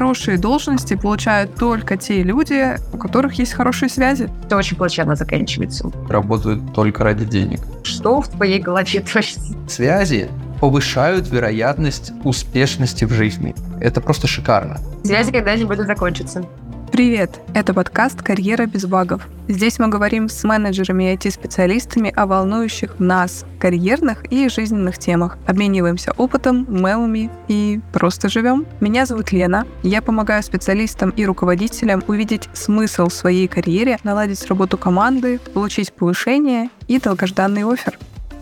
Хорошие должности получают только те люди, у которых есть хорошие связи. Это очень плачевно заканчивается. Работают только ради денег. Что в твоей голове творится? Связи повышают вероятность успешности в жизни. Это просто шикарно. Связи когда-нибудь закончатся. Привет! Это подкаст «Карьера без багов». Здесь мы говорим с менеджерами и IT-специалистами о волнующих нас карьерных и жизненных темах. Обмениваемся опытом, мемами и просто живем. Меня зовут Лена. Я помогаю специалистам и руководителям увидеть смысл в своей карьере, наладить работу команды, получить повышение и долгожданный офер.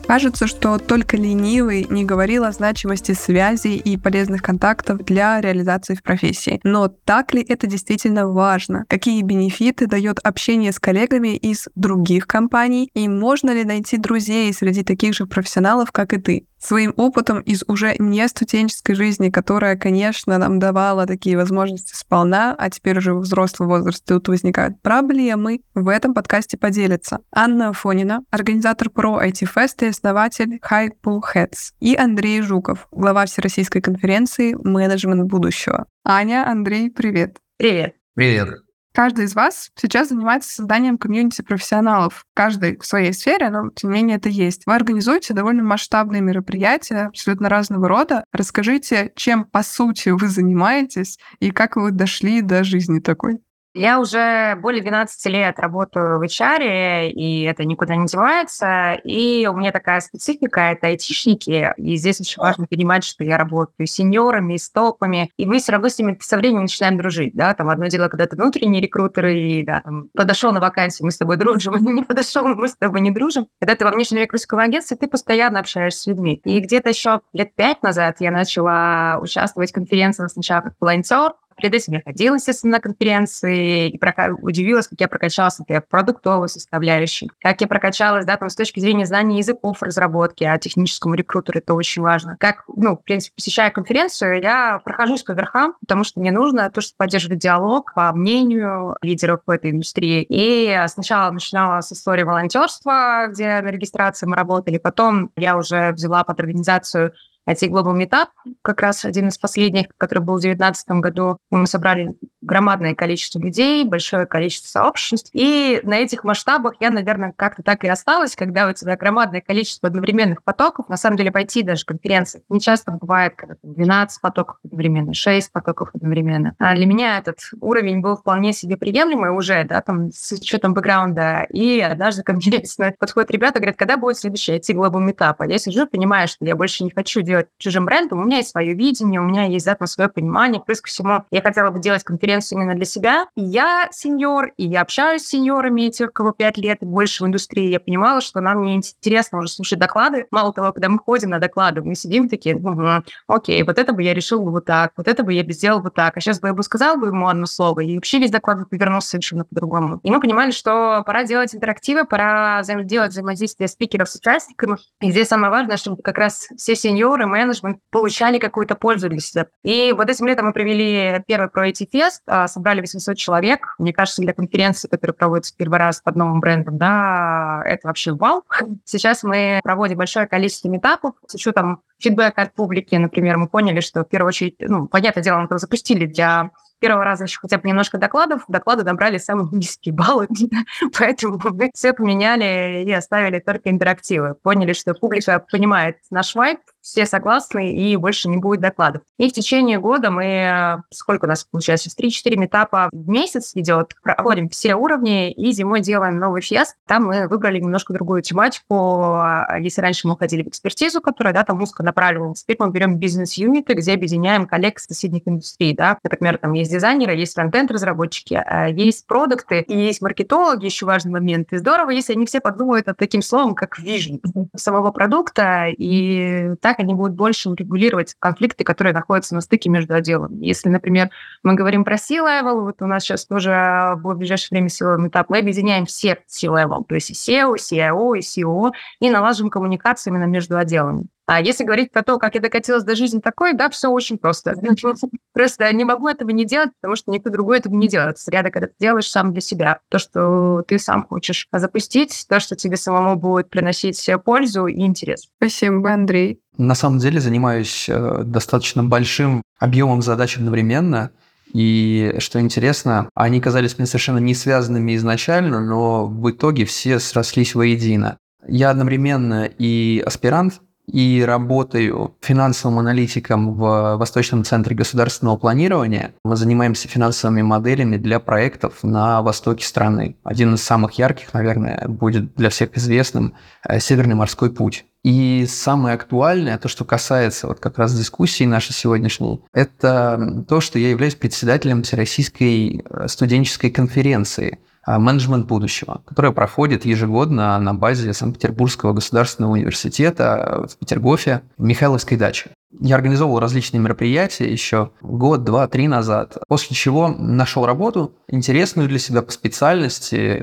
Кажется, что только ленивый не говорил о значимости связей и полезных контактов для реализации в профессии. Но так ли это действительно важно? Какие бенефиты дает общение с коллегами из других компаний? И можно ли найти друзей среди таких же профессионалов, как и ты? Своим опытом из уже не студенческой жизни, которая, конечно, нам давала такие возможности сполна, а теперь уже в взрослый возраст тут возникают проблемы, в этом подкасте поделится Анна Фонина, организатор про IT Fest и основатель Hypo Heads, и Андрей Жуков, глава Всероссийской конференции «Менеджмент будущего». Аня, Андрей, привет. Привет. Привет. Каждый из вас сейчас занимается созданием комьюнити профессионалов. Каждый в своей сфере, но тем не менее это есть. Вы организуете довольно масштабные мероприятия, абсолютно разного рода. Расскажите, чем по сути вы занимаетесь и как вы дошли до жизни такой. Я уже более 12 лет работаю в HR, и это никуда не девается. И у меня такая специфика — это айтишники. И здесь очень важно понимать, что я работаю с сеньорами, с топами. И мы все равно с ними со временем начинаем дружить. Да? Там одно дело, когда ты внутренний рекрутер, и да, там, подошел на вакансию, мы с тобой дружим, не подошел, мы с тобой не дружим. Когда ты во внешнем рекрутерском агентстве, ты постоянно общаешься с людьми. И где-то еще лет пять назад я начала участвовать в конференциях сначала как волонтер, Перед этим я ходила, естественно, на конференции и прока... удивилась, как я прокачалась, например, продуктовой составляющей, как я прокачалась, да, там, с точки зрения знания языков разработки, а техническому рекрутеру это очень важно. Как, ну, в принципе, посещая конференцию, я прохожусь по верхам, потому что мне нужно то, что поддерживает диалог по мнению лидеров в этой индустрии. И сначала начинала с истории волонтерства, где на регистрации мы работали, потом я уже взяла под организацию IT Global Meetup, как раз один из последних, который был в 2019 году. Мы собрали громадное количество людей, большое количество сообществ. И на этих масштабах я, наверное, как-то так и осталась, когда у тебя громадное количество одновременных потоков. На самом деле пойти даже конференции не часто бывает, когда 12 потоков одновременно, 6 потоков одновременно. А для меня этот уровень был вполне себе приемлемый уже, да, там, с учетом бэкграунда. И однажды ко мне подходят ребята, говорят, когда будет следующий IT Global Meetup? А я сижу, понимаю, что я больше не хочу делать чужим брендом. У меня есть свое видение, у меня есть, да, там, свое понимание. Плюс ко всему, я хотела бы делать конференцию конференцию именно для себя. И я сеньор, и я общаюсь с сеньорами, тех, кого 5 лет и больше в индустрии. Я понимала, что нам не интересно уже слушать доклады. Мало того, когда мы ходим на доклады, мы сидим такие, угу, окей, вот это бы я решил бы вот так, вот это бы я бы сделал вот так. А сейчас бы я бы сказал бы ему одно слово, и вообще весь доклад бы повернулся совершенно по-другому. И мы понимали, что пора делать интерактивы, пора взаим- делать взаимодействие спикеров с участниками. И здесь самое важное, чтобы как раз все сеньоры, менеджмент получали какую-то пользу для себя. И вот этим летом мы провели первый про IT-фест, а, собрали 800 человек. Мне кажется, для конференции, которая проводится первый раз под новым брендом, да, это вообще вау. Сейчас мы проводим большое количество метапов с учетом фидбэка от публики. Например, мы поняли, что в первую очередь, ну, понятное дело, мы это запустили для первого раза еще хотя бы немножко докладов, доклады набрали самые низкие баллы, поэтому мы все поменяли и оставили только интерактивы. Поняли, что публика понимает наш вайп, все согласны, и больше не будет докладов. И в течение года мы, сколько у нас получается, 3-4 метапа в месяц идет, проводим все уровни, и зимой делаем новый фест. Там мы выбрали немножко другую тематику. Если раньше мы ходили в экспертизу, которая, да, там узко направлена, теперь мы берем бизнес-юниты, где объединяем коллег с соседних индустрий, да. Например, там есть дизайнеры, есть фронтенд-разработчики, а есть продукты, есть маркетологи, еще важный момент. И здорово, если они все подумают над таким словом, как vision самого продукта, и так они будут больше регулировать конфликты, которые находятся на стыке между отделами. Если, например, мы говорим про C-level, вот у нас сейчас тоже будет в ближайшее время C-level этап, мы объединяем все C-level, то есть и SEO, CIO, и CEO, и налаживаем коммуникацию именно между отделами. А если говорить про то, как я докатилась до жизни такой, да, все очень просто. Просто не могу этого не делать, потому что никто другой этого не делает. Сряда, когда ты делаешь сам для себя. То, что ты сам хочешь запустить, то, что тебе самому будет приносить пользу и интерес. Спасибо, Андрей. На самом деле занимаюсь э, достаточно большим объемом задач одновременно. И что интересно, они казались мне совершенно не связанными изначально, но в итоге все срослись воедино. Я одновременно и аспирант, и работаю финансовым аналитиком в Восточном центре государственного планирования. Мы занимаемся финансовыми моделями для проектов на востоке страны. Один из самых ярких, наверное, будет для всех известным э, Северный морской путь. И самое актуальное, то, что касается вот как раз дискуссии нашей сегодняшней, это то, что я являюсь председателем Всероссийской э, студенческой конференции – менеджмент будущего, которая проходит ежегодно на базе Санкт-Петербургского государственного университета в Петергофе, Михайловской даче. Я организовывал различные мероприятия еще год, два, три назад, после чего нашел работу, интересную для себя по специальности,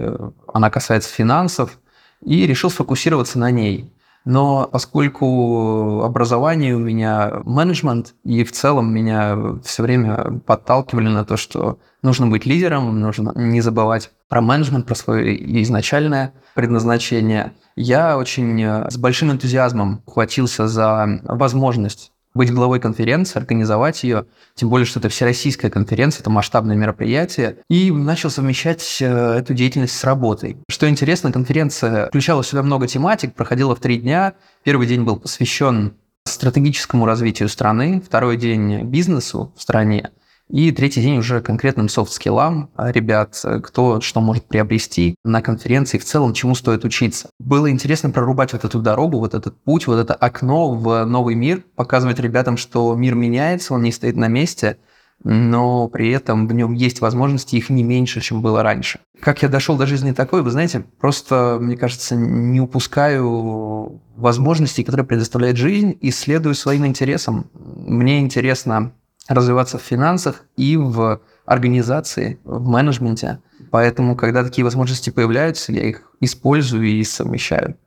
она касается финансов, и решил сфокусироваться на ней. Но поскольку образование у меня менеджмент, и в целом меня все время подталкивали на то, что нужно быть лидером, нужно не забывать про менеджмент, про свое изначальное предназначение, я очень э, с большим энтузиазмом хватился за возможность быть главой конференции, организовать ее, тем более, что это всероссийская конференция, это масштабное мероприятие, и начал совмещать э, эту деятельность с работой. Что интересно, конференция включала себя много тематик, проходила в три дня. Первый день был посвящен стратегическому развитию страны, второй день бизнесу в стране, и третий день уже конкретным софт-скиллам а, ребят, кто что может приобрести на конференции, в целом чему стоит учиться. Было интересно прорубать вот эту дорогу, вот этот путь, вот это окно в новый мир, показывать ребятам, что мир меняется, он не стоит на месте, но при этом в нем есть возможности, их не меньше, чем было раньше. Как я дошел до жизни такой, вы знаете, просто, мне кажется, не упускаю возможностей, которые предоставляет жизнь, и следую своим интересам. Мне интересно развиваться в финансах и в организации, в менеджменте. Поэтому, когда такие возможности появляются, я их использую и совмещаю.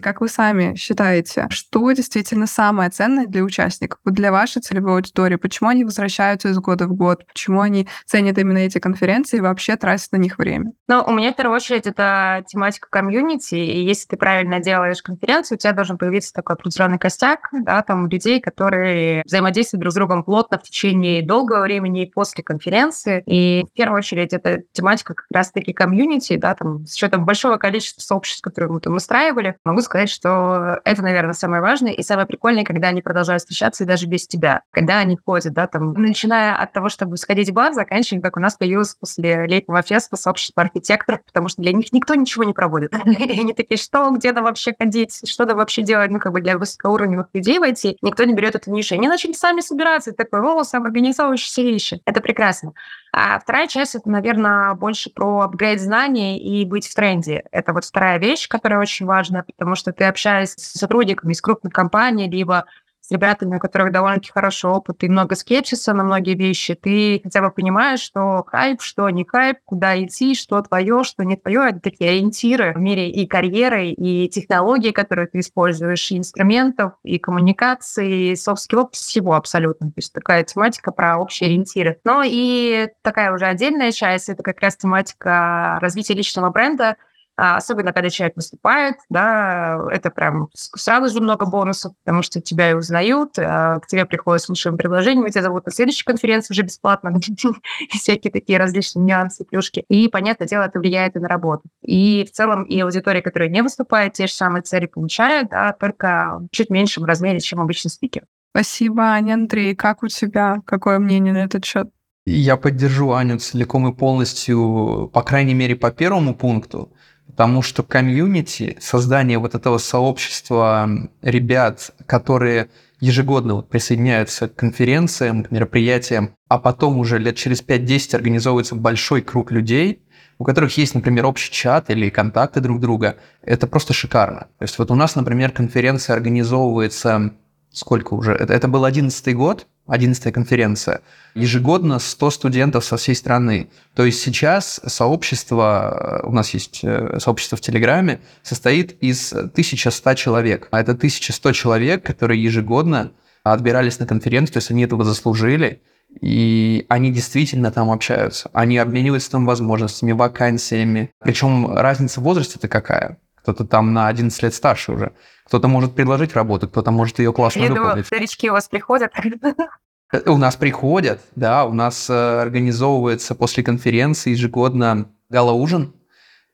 Как вы сами считаете, что действительно самое ценное для участников, для вашей целевой аудитории? Почему они возвращаются из года в год? Почему они ценят именно эти конференции и вообще тратят на них время? Ну, у меня в первую очередь это тематика комьюнити, и если ты правильно делаешь конференцию, у тебя должен появиться такой определенный костяк, да, там людей, которые взаимодействуют друг с другом плотно в течение долгого времени и после конференции. И в первую очередь это тематика как раз-таки комьюнити, да, там с учетом большого количества сообществ, которые мы там устраивали, могу сказать, что это, наверное, самое важное и самое прикольное, когда они продолжают встречаться и даже без тебя. Когда они ходят, да, там, начиная от того, чтобы сходить в бар, заканчивая, как у нас появилось после летнего феста сообщество архитекторов, потому что для них никто ничего не проводит. И они такие, что, где нам вообще ходить, что нам вообще делать, ну, как бы для высокоуровневых людей войти. Никто не берет эту нишу. Они начали сами собираться, такой, о, самоорганизовывающиеся вещи. Это прекрасно. А вторая часть, это, наверное, больше про апгрейд знаний и быть в тренде. Это вот вторая вещь, которая очень важна, потому что ты общаешься с сотрудниками из крупных компаний, либо с ребятами, у которых довольно-таки хороший опыт и много скепсиса на многие вещи, ты хотя бы понимаешь, что хайп, что не хайп, куда идти, что твое, что не твое. Это такие ориентиры в мире и карьеры, и технологии, которые ты используешь, и инструментов, и коммуникации, и soft всего абсолютно. То есть такая тематика про общие ориентиры. Но и такая уже отдельная часть, это как раз тематика развития личного бренда, особенно когда человек выступает, да, это прям сразу же много бонусов, потому что тебя и узнают, а, к тебе приходят с лучшим предложением, тебя зовут на следующей конференции уже бесплатно, всякие такие различные нюансы, плюшки. И, понятное дело, это влияет и на работу. И в целом и аудитория, которая не выступает, те же самые цели получает, да, только в чуть меньшем размере, чем обычный спикер. Спасибо, Аня, Андрей. Как у тебя? Какое мнение на этот счет? Я поддержу Аню целиком и полностью, по крайней мере, по первому пункту. Потому что комьюнити, создание вот этого сообщества ребят, которые ежегодно присоединяются к конференциям, к мероприятиям, а потом уже лет через 5-10 организовывается большой круг людей, у которых есть, например, общий чат или контакты друг друга, это просто шикарно. То есть вот у нас, например, конференция организовывается сколько уже? Это, это был одиннадцатый год, 11 конференция. Ежегодно 100 студентов со всей страны. То есть сейчас сообщество, у нас есть э, сообщество в Телеграме, состоит из 1100 человек. А это 1100 человек, которые ежегодно отбирались на конференцию, то есть они этого заслужили, и они действительно там общаются. Они обмениваются там возможностями, вакансиями. Причем разница в возрасте-то какая? Кто-то там на 11 лет старше уже. Кто-то может предложить работу, кто-то может ее классно Я выполнить. Думаю, старички у вас приходят. У нас приходят, да, у нас э, организовывается после конференции ежегодно гала-ужин,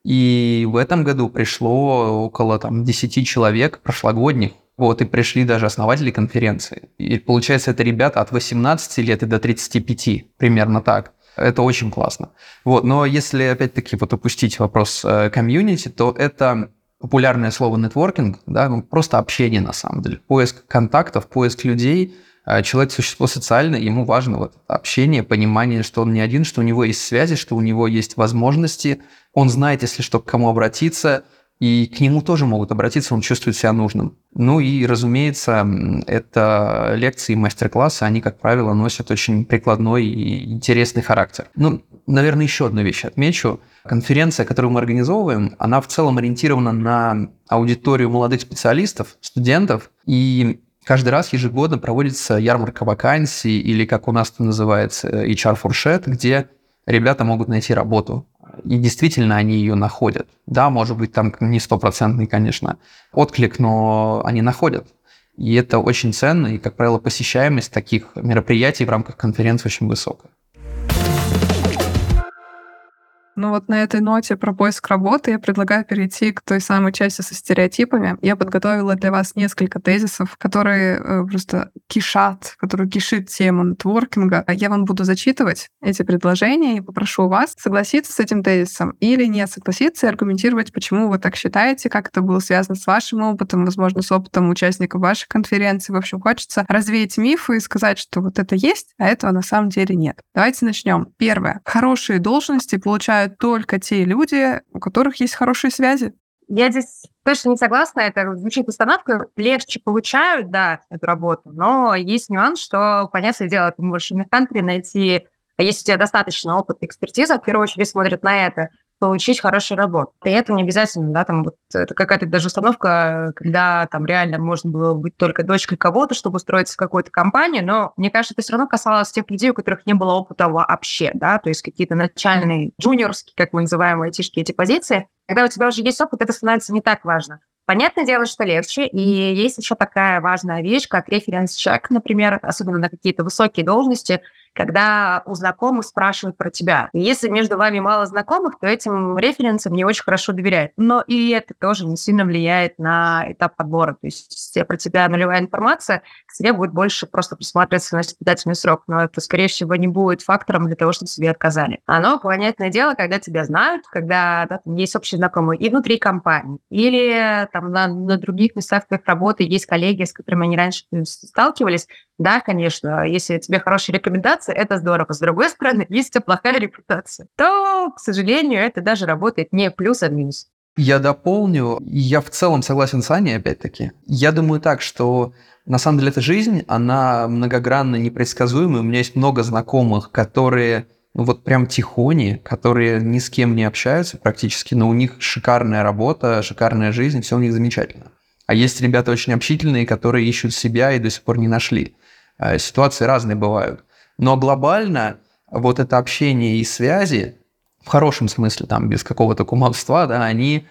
и в этом году пришло около там, 10 человек прошлогодних. Вот, и пришли даже основатели конференции. И получается, это ребята от 18 лет и до 35, примерно так. Это очень классно. Вот, но если опять-таки вот опустить вопрос э, комьюнити, то это популярное слово нетворкинг, да, ну, просто общение на самом деле. Поиск контактов, поиск людей. Э, человек существо социальное, ему важно вот общение, понимание, что он не один, что у него есть связи, что у него есть возможности, он знает, если что, к кому обратиться, и к нему тоже могут обратиться, он чувствует себя нужным. Ну и, разумеется, это лекции и мастер-классы, они, как правило, носят очень прикладной и интересный характер. Ну, наверное, еще одну вещь отмечу. Конференция, которую мы организовываем, она в целом ориентирована на аудиторию молодых специалистов, студентов, и каждый раз ежегодно проводится ярмарка вакансий, или, как у нас это называется, HR-фуршет, где ребята могут найти работу и действительно они ее находят. Да, может быть, там не стопроцентный, конечно, отклик, но они находят. И это очень ценно, и, как правило, посещаемость таких мероприятий в рамках конференции очень высокая. Ну вот на этой ноте про поиск работы я предлагаю перейти к той самой части со стереотипами. Я подготовила для вас несколько тезисов, которые э, просто кишат, которые кишит тему нетворкинга. Я вам буду зачитывать эти предложения и попрошу вас согласиться с этим тезисом или не согласиться и аргументировать, почему вы так считаете, как это было связано с вашим опытом, возможно, с опытом участников вашей конференции. В общем, хочется развеять мифы и сказать, что вот это есть, а этого на самом деле нет. Давайте начнем. Первое. Хорошие должности получают получают только те люди, у которых есть хорошие связи. Я здесь точно не согласна, это звучит установка, легче получают, да, эту работу, но есть нюанс, что, понятное дело, ты можешь на кантри найти, а если у тебя достаточно опыта, экспертиза, в первую очередь смотрят на это, получить хорошую работу. И это не обязательно, да, там вот это какая-то даже установка, когда там реально можно было быть только дочкой кого-то, чтобы устроиться в какую-то компанию, но мне кажется, это все равно касалось тех людей, у которых не было опыта вообще, да, то есть какие-то начальные, джуниорские, как мы называем, айтишки, эти позиции. Когда у тебя уже есть опыт, это становится не так важно. Понятное дело, что легче, и есть еще такая важная вещь, как референс-чек, например, особенно на какие-то высокие должности, когда у знакомых спрашивают про тебя. Если между вами мало знакомых, то этим референсам не очень хорошо доверяют. Но и это тоже не сильно влияет на этап подбора. То есть если про тебя нулевая информация, к тебе будет больше просто присматриваться на испытательный срок. Но это, скорее всего, не будет фактором для того, чтобы тебе отказали. Оно, понятное дело, когда тебя знают, когда да, там есть общие знакомые и внутри компании, или там на, на других местах твоих работы есть коллеги, с которыми они раньше сталкивались, да, конечно, если тебе хорошие рекомендации, это здорово. С другой стороны, если у плохая репутация, то, к сожалению, это даже работает не плюс, а минус. Я дополню, я в целом согласен с Аней, опять-таки. Я думаю так, что на самом деле эта жизнь, она многогранно непредсказуемая. У меня есть много знакомых, которые ну вот прям тихони, которые ни с кем не общаются практически, но у них шикарная работа, шикарная жизнь, все у них замечательно. А есть ребята очень общительные, которые ищут себя и до сих пор не нашли. Э, ситуации разные бывают. Но глобально вот это общение и связи, в хорошем смысле, там, без какого-то кумовства, да, они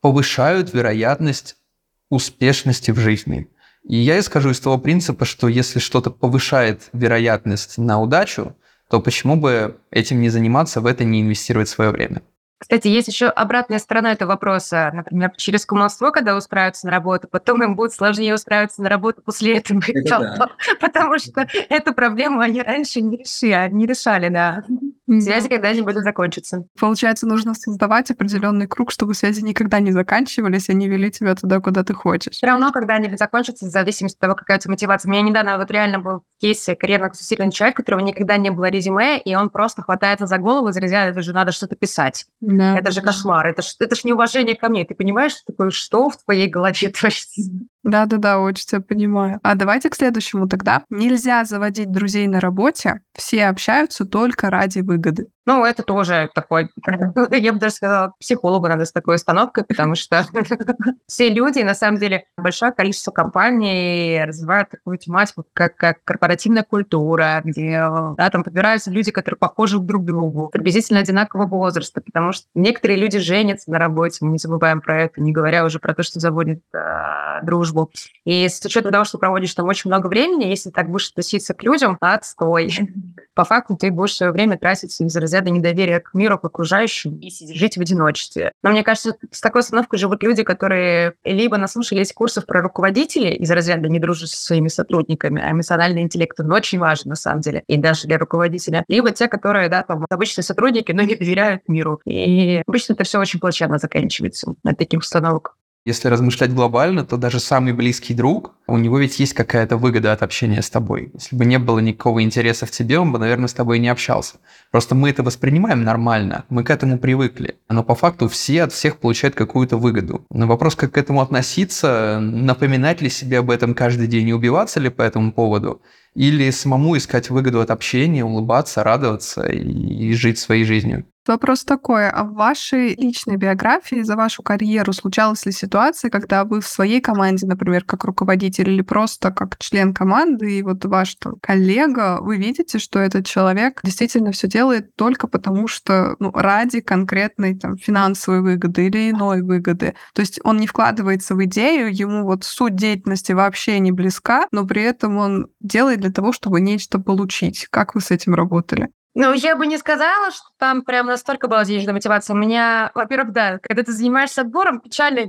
повышают вероятность успешности в жизни. И я исхожу из того принципа, что если что-то повышает вероятность на удачу, то почему бы этим не заниматься, в это не инвестировать свое время? Кстати, есть еще обратная сторона этого вопроса. Например, через кумовство, когда устраиваются на работу, потом им будет сложнее устраиваться на работу после этого. Да. Потому что эту проблему они раньше не решили, не решали, да. Связи когда-нибудь закончатся. Получается, нужно создавать определенный круг, чтобы связи никогда не заканчивались, они вели тебя туда, куда ты хочешь. Все равно когда-нибудь закончатся, в зависимости от того, какая у тебя мотивация. У меня недавно вот реально был кейс карьерного сильный человек, у которого никогда не было резюме, и он просто хватается за голову, зарезает, это же надо что-то писать. Да. Это же кошмар, это ж, это ж неуважение ко мне. Ты понимаешь, что такое, что в твоей голове творится? Да-да-да, очень тебя понимаю. А давайте к следующему тогда. Нельзя заводить друзей на работе, все общаются только ради выгоды выгоды? Ну, это тоже такой, я бы даже сказала, психологу надо с такой установкой, потому что все люди, на самом деле, большое количество компаний развивают такую тематику, как, как корпоративная культура, где да, там подбираются люди, которые похожи друг другу, приблизительно одинакового возраста, потому что некоторые люди женятся на работе, мы не забываем про это, не говоря уже про то, что заводит э, дружбу. И с учетом того, что проводишь там очень много времени, если так будешь относиться к людям, отстой. По факту ты будешь свое время тратить из разряда недоверия к миру, к окружающим и жить в одиночестве. Но мне кажется, с такой установкой живут люди, которые либо наслушались курсов про руководителей из разряда не дружат со своими сотрудниками, а эмоциональный интеллект, он очень важен на самом деле, и даже для руководителя, либо те, которые, да, там, обычные сотрудники, но не доверяют миру. И обычно это все очень плачевно заканчивается от таких установок. Если размышлять глобально, то даже самый близкий друг, у него ведь есть какая-то выгода от общения с тобой. Если бы не было никакого интереса в тебе, он бы, наверное, с тобой не общался. Просто мы это воспринимаем нормально, мы к этому привыкли. Но по факту все от всех получают какую-то выгоду. Но вопрос, как к этому относиться, напоминать ли себе об этом каждый день и убиваться ли по этому поводу, или самому искать выгоду от общения, улыбаться, радоваться и жить своей жизнью. Вопрос такой, а в вашей личной биографии за вашу карьеру случалась ли ситуация, когда вы в своей команде, например, как руководитель или просто как член команды, и вот ваш там, коллега, вы видите, что этот человек действительно все делает только потому, что ну, ради конкретной там, финансовой выгоды или иной выгоды. То есть он не вкладывается в идею, ему вот суть деятельности вообще не близка, но при этом он делает для того, чтобы нечто получить. Как вы с этим работали? Ну, я бы не сказала, что там прям настолько была денежная мотивация. У меня, во-первых, да, когда ты занимаешься отбором, печально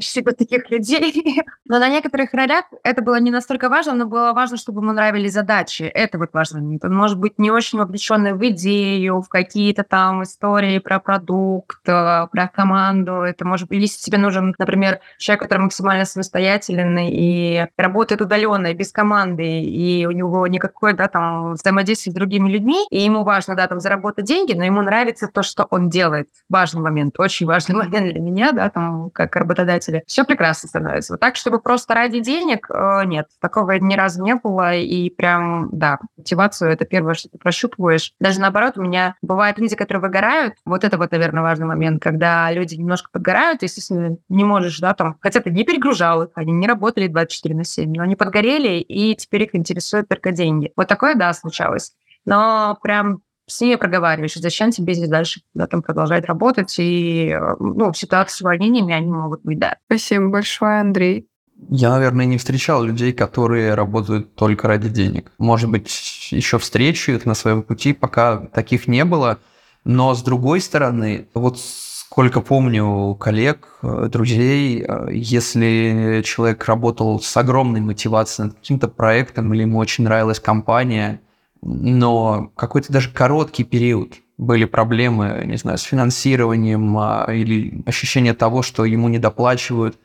всего таких людей. Но на некоторых ролях это было не настолько важно, но было важно, чтобы ему нравились задачи. Это вот важно. Он может быть не очень вовлеченный в идею, в какие-то там истории про продукт, э, про команду. Это может быть, если тебе нужен, например, человек, который максимально самостоятельный и работает удаленно, без команды, и у него никакое, да, там, взаимодействие с другими людьми, и ему важно, да, там, заработать деньги, но ему нравится то, что он делает. Важный момент, очень важный момент для меня, да, там, как работодателя. Все прекрасно становится. Вот так, чтобы просто ради денег, э, нет, такого ни разу не было, и прям, да, мотивацию — это первое, что ты прощупываешь. Даже наоборот, у меня бывают люди, которые выгорают, вот это вот, наверное, важный момент, когда люди немножко подгорают, естественно, не можешь, да, там, хотя ты не перегружал их, они не работали 24 на 7, но они подгорели, и теперь их интересуют только деньги. Вот такое, да, случалось но прям с ними проговариваешь, зачем тебе здесь дальше да, там продолжать работать, и э, ну, ситуации с увольнениями, они могут быть, да. Спасибо большое, Андрей. Я, наверное, не встречал людей, которые работают только ради денег. Может быть, еще встречу их на своем пути, пока таких не было. Но с другой стороны, вот сколько помню коллег, э, друзей, э, если человек работал с огромной мотивацией над каким-то проектом или ему очень нравилась компания – но какой-то даже короткий период были проблемы, не знаю, с финансированием а, или ощущение того, что ему не доплачивают.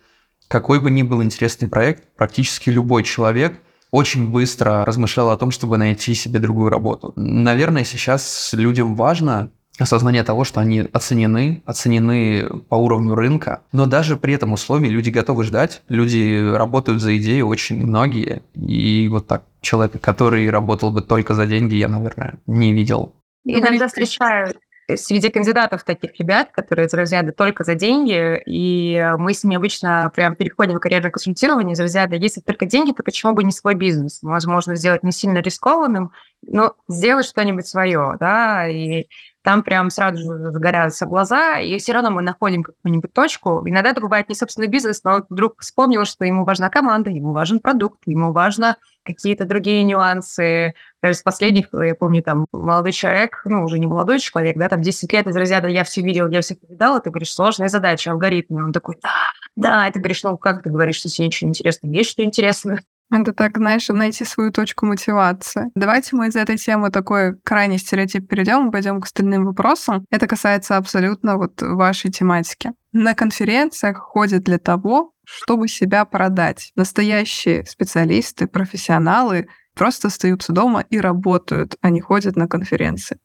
Какой бы ни был интересный проект, практически любой человек очень быстро размышлял о том, чтобы найти себе другую работу. Наверное, сейчас людям важно осознание того, что они оценены, оценены по уровню рынка, но даже при этом условии люди готовы ждать, люди работают за идею, очень многие, и вот так человека, который работал бы только за деньги, я, наверное, не видел. Иногда встречаю среди кандидатов таких ребят, которые из разряда только за деньги, и мы с ними обычно прям переходим в карьерное консультирование из разряда, если только деньги, то почему бы не свой бизнес? Возможно, сделать не сильно рискованным, но сделать что-нибудь свое, да, и там прям сразу же загораются глаза, и все равно мы находим какую-нибудь точку. Иногда это бывает не собственный бизнес, но вдруг вспомнил, что ему важна команда, ему важен продукт, ему важно какие-то другие нюансы. Из последних, я помню, там, молодой человек, ну, уже не молодой человек, да, там, 10 лет из разряда «я все видел, я все повидал», ты говоришь, сложная задача, алгоритмы. Он такой «да, да», и ты говоришь, ну, как ты говоришь, что тебе ничего интересного? Есть что интересное? Это так, знаешь, найти свою точку мотивации. Давайте мы из этой темы такой крайний стереотип перейдем и пойдем к остальным вопросам. Это касается абсолютно вот вашей тематики. На конференциях ходят для того, чтобы себя продать. Настоящие специалисты, профессионалы просто остаются дома и работают, а не ходят на конференции.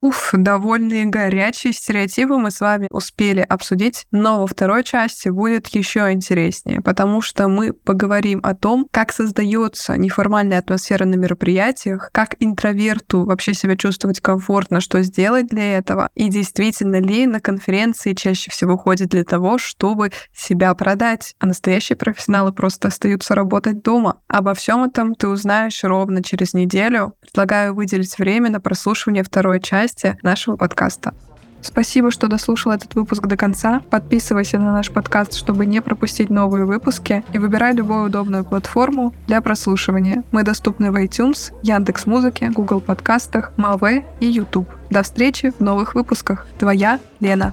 Уф, довольные горячие стереотипы мы с вами успели обсудить, но во второй части будет еще интереснее, потому что мы поговорим о том, как создается неформальная атмосфера на мероприятиях, как интроверту вообще себя чувствовать комфортно, что сделать для этого, и действительно ли на конференции чаще всего ходят для того, чтобы себя продать, а настоящие профессионалы просто остаются работать дома. Обо всем этом ты узнаешь ровно через неделю. Предлагаю выделить время на прослушивание второй части части нашего подкаста. Спасибо, что дослушал этот выпуск до конца. Подписывайся на наш подкаст, чтобы не пропустить новые выпуски, и выбирай любую удобную платформу для прослушивания. Мы доступны в iTunes, Яндекс Музыке, Google подкастах, Маве и YouTube. До встречи в новых выпусках. Твоя Лена.